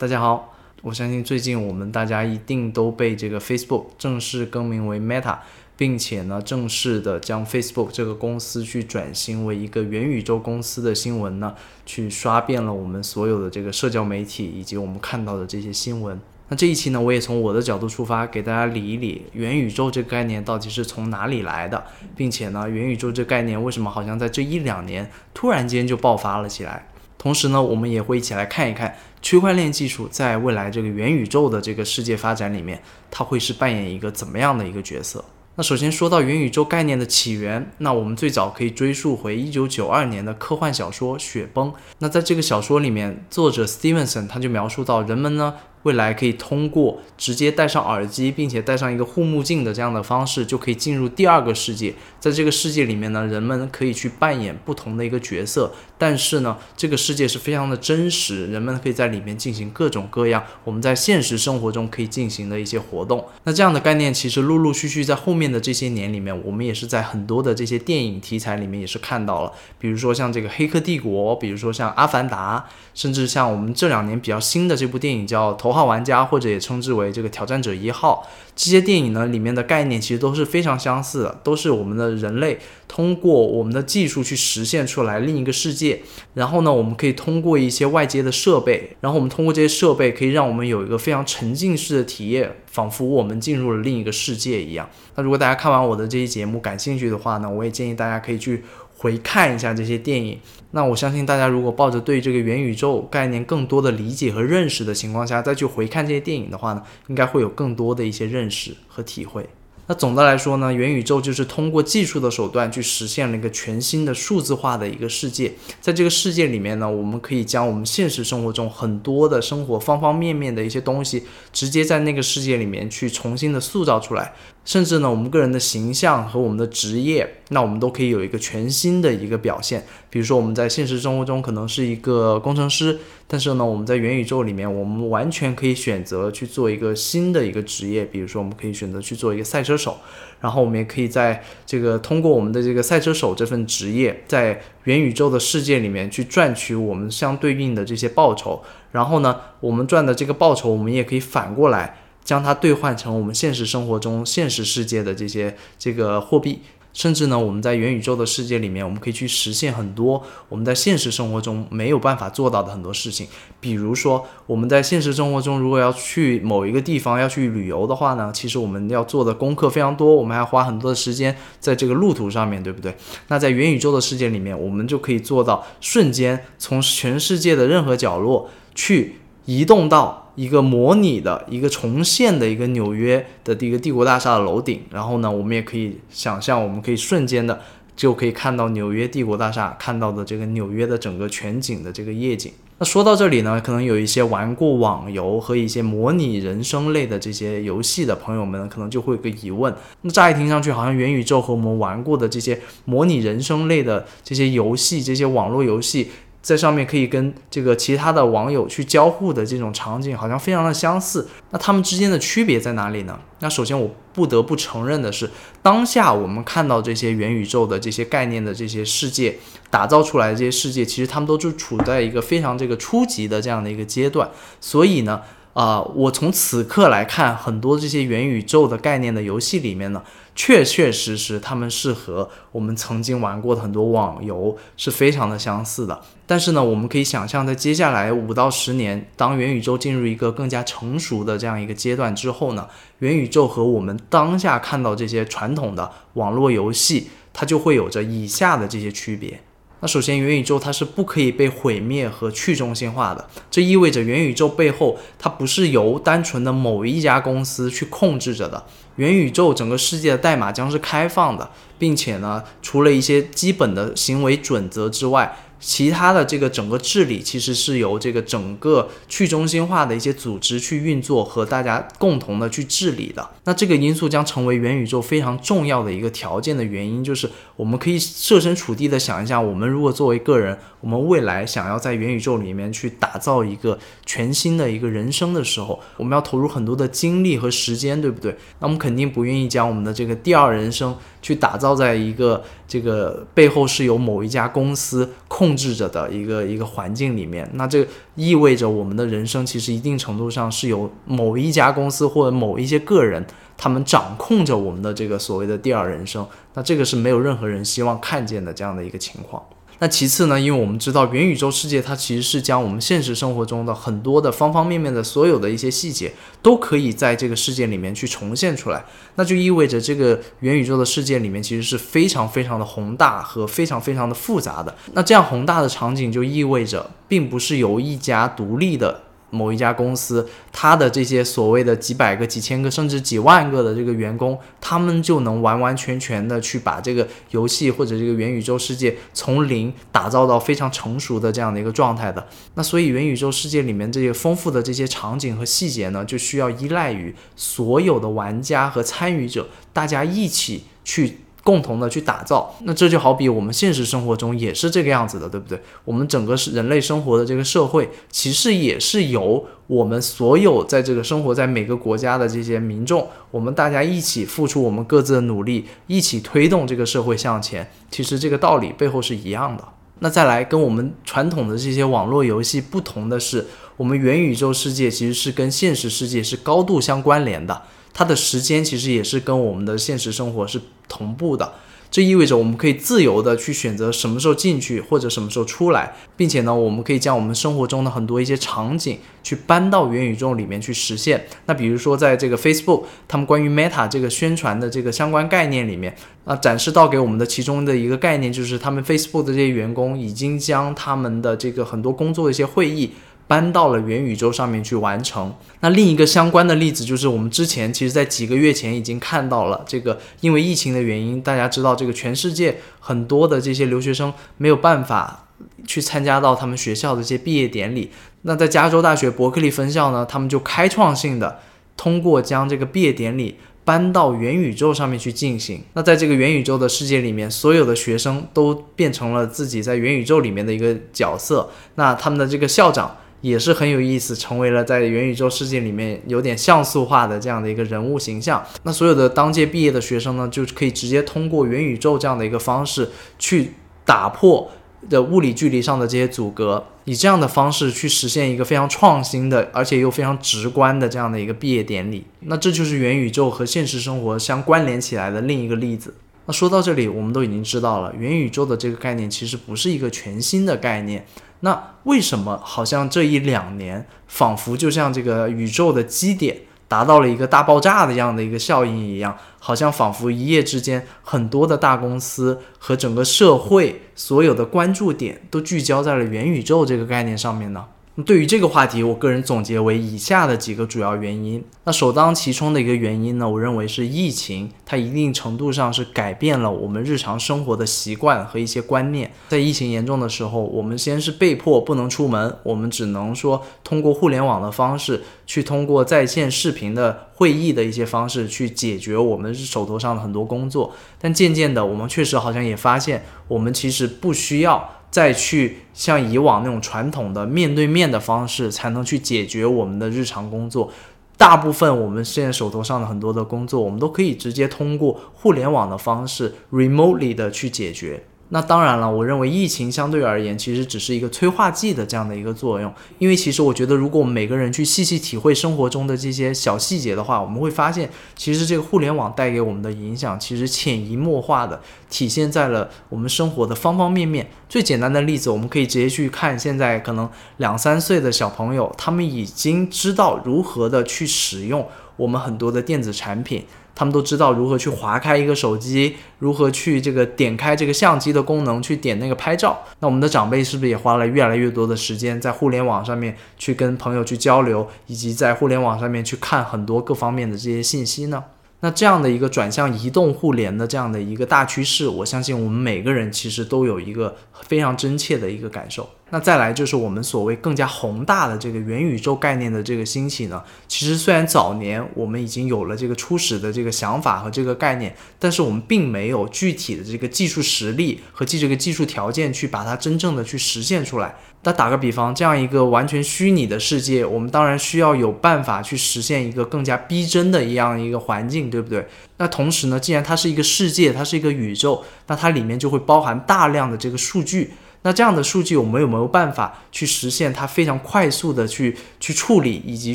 大家好，我相信最近我们大家一定都被这个 Facebook 正式更名为 Meta，并且呢正式的将 Facebook 这个公司去转型为一个元宇宙公司的新闻呢，去刷遍了我们所有的这个社交媒体以及我们看到的这些新闻。那这一期呢，我也从我的角度出发，给大家理一理元宇宙这个概念到底是从哪里来的，并且呢，元宇宙这概念为什么好像在这一两年突然间就爆发了起来？同时呢，我们也会一起来看一看区块链技术在未来这个元宇宙的这个世界发展里面，它会是扮演一个怎么样的一个角色？那首先说到元宇宙概念的起源，那我们最早可以追溯回一九九二年的科幻小说《雪崩》。那在这个小说里面，作者 Stevenson 他就描述到，人们呢。未来可以通过直接戴上耳机，并且戴上一个护目镜的这样的方式，就可以进入第二个世界。在这个世界里面呢，人们可以去扮演不同的一个角色，但是呢，这个世界是非常的真实，人们可以在里面进行各种各样我们在现实生活中可以进行的一些活动。那这样的概念其实陆陆续续在后面的这些年里面，我们也是在很多的这些电影题材里面也是看到了，比如说像这个《黑客帝国》，比如说像《阿凡达》，甚至像我们这两年比较新的这部电影叫《头号玩家》，或者也称之为这个《挑战者一号》。这些电影呢里面的概念其实都是非常相似的，都是我们的人类通过我们的技术去实现出来另一个世界。然后呢，我们可以通过一些外接的设备，然后我们通过这些设备可以让我们有一个非常沉浸式的体验，仿佛我们进入了另一个世界一样。那如果大家看完我的这期节目感兴趣的话呢，我也建议大家可以去。回看一下这些电影，那我相信大家如果抱着对这个元宇宙概念更多的理解和认识的情况下，再去回看这些电影的话呢，应该会有更多的一些认识和体会。那总的来说呢，元宇宙就是通过技术的手段去实现了一个全新的数字化的一个世界。在这个世界里面呢，我们可以将我们现实生活中很多的生活方方面面的一些东西，直接在那个世界里面去重新的塑造出来。甚至呢，我们个人的形象和我们的职业，那我们都可以有一个全新的一个表现。比如说，我们在现实生活中可能是一个工程师，但是呢，我们在元宇宙里面，我们完全可以选择去做一个新的一个职业。比如说，我们可以选择去做一个赛车手，然后我们也可以在这个通过我们的这个赛车手这份职业，在元宇宙的世界里面去赚取我们相对应的这些报酬。然后呢，我们赚的这个报酬，我们也可以反过来。将它兑换成我们现实生活中、现实世界的这些这个货币，甚至呢，我们在元宇宙的世界里面，我们可以去实现很多我们在现实生活中没有办法做到的很多事情。比如说，我们在现实生活中如果要去某一个地方要去旅游的话呢，其实我们要做的功课非常多，我们还要花很多的时间在这个路途上面对不对？那在元宇宙的世界里面，我们就可以做到瞬间从全世界的任何角落去移动到。一个模拟的一个重现的一个纽约的一个帝国大厦的楼顶，然后呢，我们也可以想象，我们可以瞬间的就可以看到纽约帝国大厦看到的这个纽约的整个全景的这个夜景。那说到这里呢，可能有一些玩过网游和一些模拟人生类的这些游戏的朋友们，可能就会有个疑问：那乍一听上去，好像元宇宙和我们玩过的这些模拟人生类的这些游戏，这些网络游戏。在上面可以跟这个其他的网友去交互的这种场景，好像非常的相似。那他们之间的区别在哪里呢？那首先我不得不承认的是，当下我们看到这些元宇宙的这些概念的这些世界打造出来的这些世界，其实他们都是处在一个非常这个初级的这样的一个阶段。所以呢。啊，我从此刻来看，很多这些元宇宙的概念的游戏里面呢，确确实实他们是和我们曾经玩过的很多网游是非常的相似的。但是呢，我们可以想象，在接下来五到十年，当元宇宙进入一个更加成熟的这样一个阶段之后呢，元宇宙和我们当下看到这些传统的网络游戏，它就会有着以下的这些区别。那首先，元宇宙它是不可以被毁灭和去中心化的，这意味着元宇宙背后它不是由单纯的某一家公司去控制着的。元宇宙整个世界的代码将是开放的，并且呢，除了一些基本的行为准则之外。其他的这个整个治理其实是由这个整个去中心化的一些组织去运作和大家共同的去治理的。那这个因素将成为元宇宙非常重要的一个条件的原因，就是我们可以设身处地的想一下，我们如果作为个人，我们未来想要在元宇宙里面去打造一个全新的一个人生的时候，我们要投入很多的精力和时间，对不对？那我们肯定不愿意将我们的这个第二人生去打造在一个这个背后是由某一家公司控制着的一个一个环境里面。那这意味着我们的人生其实一定程度上是由某一家公司或者某一些个人他们掌控着我们的这个所谓的第二人生。那这个是没有任何人希望看见的这样的一个情况。那其次呢，因为我们知道元宇宙世界它其实是将我们现实生活中的很多的方方面面的所有的一些细节都可以在这个世界里面去重现出来，那就意味着这个元宇宙的世界里面其实是非常非常的宏大和非常非常的复杂的。那这样宏大的场景就意味着，并不是由一家独立的。某一家公司，它的这些所谓的几百个、几千个，甚至几万个的这个员工，他们就能完完全全的去把这个游戏或者这个元宇宙世界从零打造到非常成熟的这样的一个状态的。那所以元宇宙世界里面这些丰富的这些场景和细节呢，就需要依赖于所有的玩家和参与者，大家一起去。共同的去打造，那这就好比我们现实生活中也是这个样子的，对不对？我们整个是人类生活的这个社会，其实也是由我们所有在这个生活在每个国家的这些民众，我们大家一起付出我们各自的努力，一起推动这个社会向前。其实这个道理背后是一样的。那再来跟我们传统的这些网络游戏不同的是，我们元宇宙世界其实是跟现实世界是高度相关联的。它的时间其实也是跟我们的现实生活是同步的，这意味着我们可以自由的去选择什么时候进去或者什么时候出来，并且呢，我们可以将我们生活中的很多一些场景去搬到元宇宙里面去实现。那比如说，在这个 Facebook 他们关于 Meta 这个宣传的这个相关概念里面，啊，展示到给我们的其中的一个概念就是，他们 Facebook 的这些员工已经将他们的这个很多工作的一些会议。搬到了元宇宙上面去完成。那另一个相关的例子就是，我们之前其实，在几个月前已经看到了这个，因为疫情的原因，大家知道这个全世界很多的这些留学生没有办法去参加到他们学校的这些毕业典礼。那在加州大学伯克利分校呢，他们就开创性的通过将这个毕业典礼搬到元宇宙上面去进行。那在这个元宇宙的世界里面，所有的学生都变成了自己在元宇宙里面的一个角色。那他们的这个校长。也是很有意思，成为了在元宇宙世界里面有点像素化的这样的一个人物形象。那所有的当届毕业的学生呢，就可以直接通过元宇宙这样的一个方式去打破的物理距离上的这些阻隔，以这样的方式去实现一个非常创新的，而且又非常直观的这样的一个毕业典礼。那这就是元宇宙和现实生活相关联起来的另一个例子。那说到这里，我们都已经知道了，元宇宙的这个概念其实不是一个全新的概念。那为什么好像这一两年，仿佛就像这个宇宙的基点达到了一个大爆炸的样的一个效应一样，好像仿佛一夜之间，很多的大公司和整个社会所有的关注点都聚焦在了元宇宙这个概念上面呢？对于这个话题，我个人总结为以下的几个主要原因。那首当其冲的一个原因呢，我认为是疫情，它一定程度上是改变了我们日常生活的习惯和一些观念。在疫情严重的时候，我们先是被迫不能出门，我们只能说通过互联网的方式，去通过在线视频的会议的一些方式去解决我们手头上的很多工作。但渐渐的，我们确实好像也发现，我们其实不需要。再去像以往那种传统的面对面的方式，才能去解决我们的日常工作。大部分我们现在手头上的很多的工作，我们都可以直接通过互联网的方式，remotely 的去解决。那当然了，我认为疫情相对而言其实只是一个催化剂的这样的一个作用，因为其实我觉得，如果我们每个人去细细体会生活中的这些小细节的话，我们会发现，其实这个互联网带给我们的影响，其实潜移默化的体现在了我们生活的方方面面。最简单的例子，我们可以直接去看，现在可能两三岁的小朋友，他们已经知道如何的去使用我们很多的电子产品。他们都知道如何去划开一个手机，如何去这个点开这个相机的功能，去点那个拍照。那我们的长辈是不是也花了越来越多的时间在互联网上面去跟朋友去交流，以及在互联网上面去看很多各方面的这些信息呢？那这样的一个转向移动互联的这样的一个大趋势，我相信我们每个人其实都有一个非常真切的一个感受。那再来就是我们所谓更加宏大的这个元宇宙概念的这个兴起呢，其实虽然早年我们已经有了这个初始的这个想法和这个概念，但是我们并没有具体的这个技术实力和这个技术条件去把它真正的去实现出来。那打个比方，这样一个完全虚拟的世界，我们当然需要有办法去实现一个更加逼真的一样一个环境，对不对？那同时呢，既然它是一个世界，它是一个宇宙，那它里面就会包含大量的这个数据。那这样的数据，我们有没有办法去实现它非常快速的去去处理以及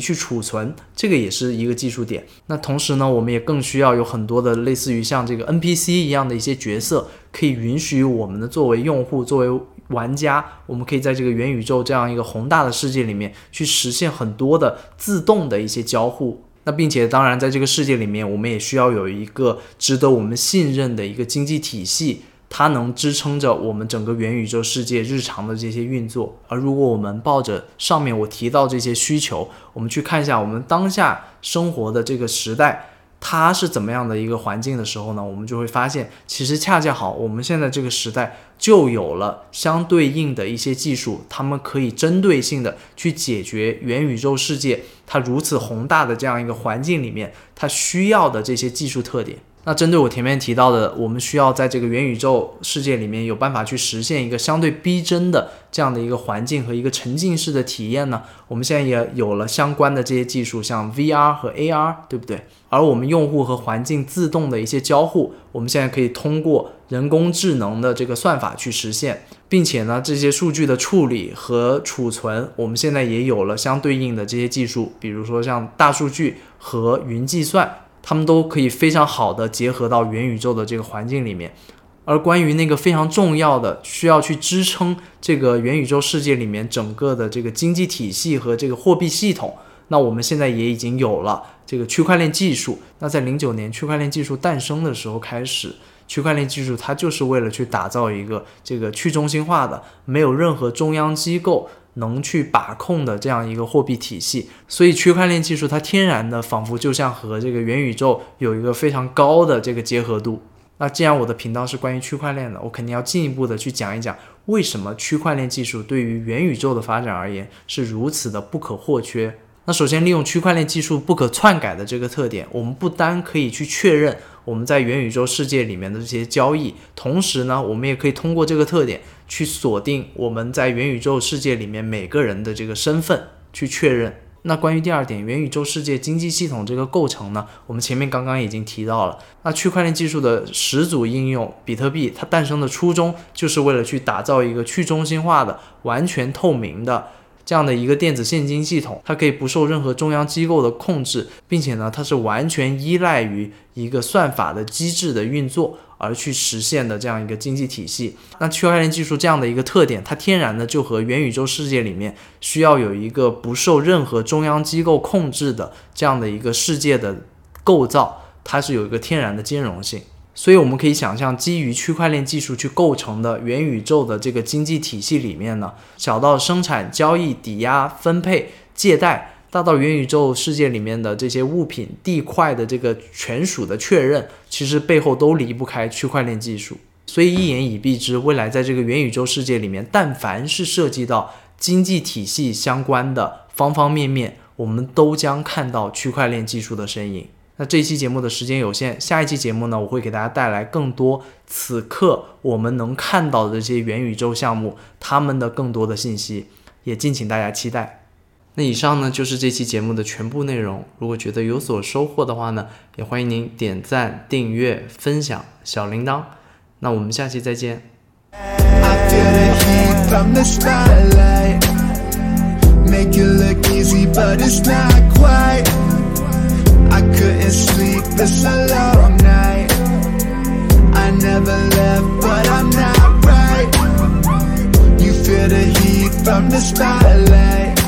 去储存？这个也是一个技术点。那同时呢，我们也更需要有很多的类似于像这个 NPC 一样的一些角色，可以允许我们的作为用户、作为玩家，我们可以在这个元宇宙这样一个宏大的世界里面去实现很多的自动的一些交互。那并且当然，在这个世界里面，我们也需要有一个值得我们信任的一个经济体系。它能支撑着我们整个元宇宙世界日常的这些运作，而如果我们抱着上面我提到这些需求，我们去看一下我们当下生活的这个时代，它是怎么样的一个环境的时候呢？我们就会发现，其实恰恰好，我们现在这个时代就有了相对应的一些技术，他们可以针对性的去解决元宇宙世界它如此宏大的这样一个环境里面它需要的这些技术特点。那针对我前面提到的，我们需要在这个元宇宙世界里面有办法去实现一个相对逼真的这样的一个环境和一个沉浸式的体验呢？我们现在也有了相关的这些技术，像 VR 和 AR，对不对？而我们用户和环境自动的一些交互，我们现在可以通过人工智能的这个算法去实现，并且呢，这些数据的处理和储存，我们现在也有了相对应的这些技术，比如说像大数据和云计算。他们都可以非常好的结合到元宇宙的这个环境里面，而关于那个非常重要的需要去支撑这个元宇宙世界里面整个的这个经济体系和这个货币系统，那我们现在也已经有了这个区块链技术。那在零九年区块链技术诞生的时候开始，区块链技术它就是为了去打造一个这个去中心化的，没有任何中央机构。能去把控的这样一个货币体系，所以区块链技术它天然的仿佛就像和这个元宇宙有一个非常高的这个结合度。那既然我的频道是关于区块链的，我肯定要进一步的去讲一讲为什么区块链技术对于元宇宙的发展而言是如此的不可或缺。那首先利用区块链技术不可篡改的这个特点，我们不单可以去确认。我们在元宇宙世界里面的这些交易，同时呢，我们也可以通过这个特点去锁定我们在元宇宙世界里面每个人的这个身份，去确认。那关于第二点，元宇宙世界经济系统这个构成呢，我们前面刚刚已经提到了。那区块链技术的始祖应用比特币，它诞生的初衷就是为了去打造一个去中心化的、完全透明的。这样的一个电子现金系统，它可以不受任何中央机构的控制，并且呢，它是完全依赖于一个算法的机制的运作而去实现的这样一个经济体系。那区块链技术这样的一个特点，它天然的就和元宇宙世界里面需要有一个不受任何中央机构控制的这样的一个世界的构造，它是有一个天然的兼容性。所以我们可以想象，基于区块链技术去构成的元宇宙的这个经济体系里面呢，小到生产、交易、抵押、分配、借贷，大到元宇宙世界里面的这些物品、地块的这个权属的确认，其实背后都离不开区块链技术。所以一言以蔽之，未来在这个元宇宙世界里面，但凡是涉及到经济体系相关的方方面面，我们都将看到区块链技术的身影。那这一期节目的时间有限，下一期节目呢，我会给大家带来更多此刻我们能看到的这些元宇宙项目，他们的更多的信息，也敬请大家期待。那以上呢就是这期节目的全部内容。如果觉得有所收获的话呢，也欢迎您点赞、订阅、分享小铃铛。那我们下期再见。From the spotlight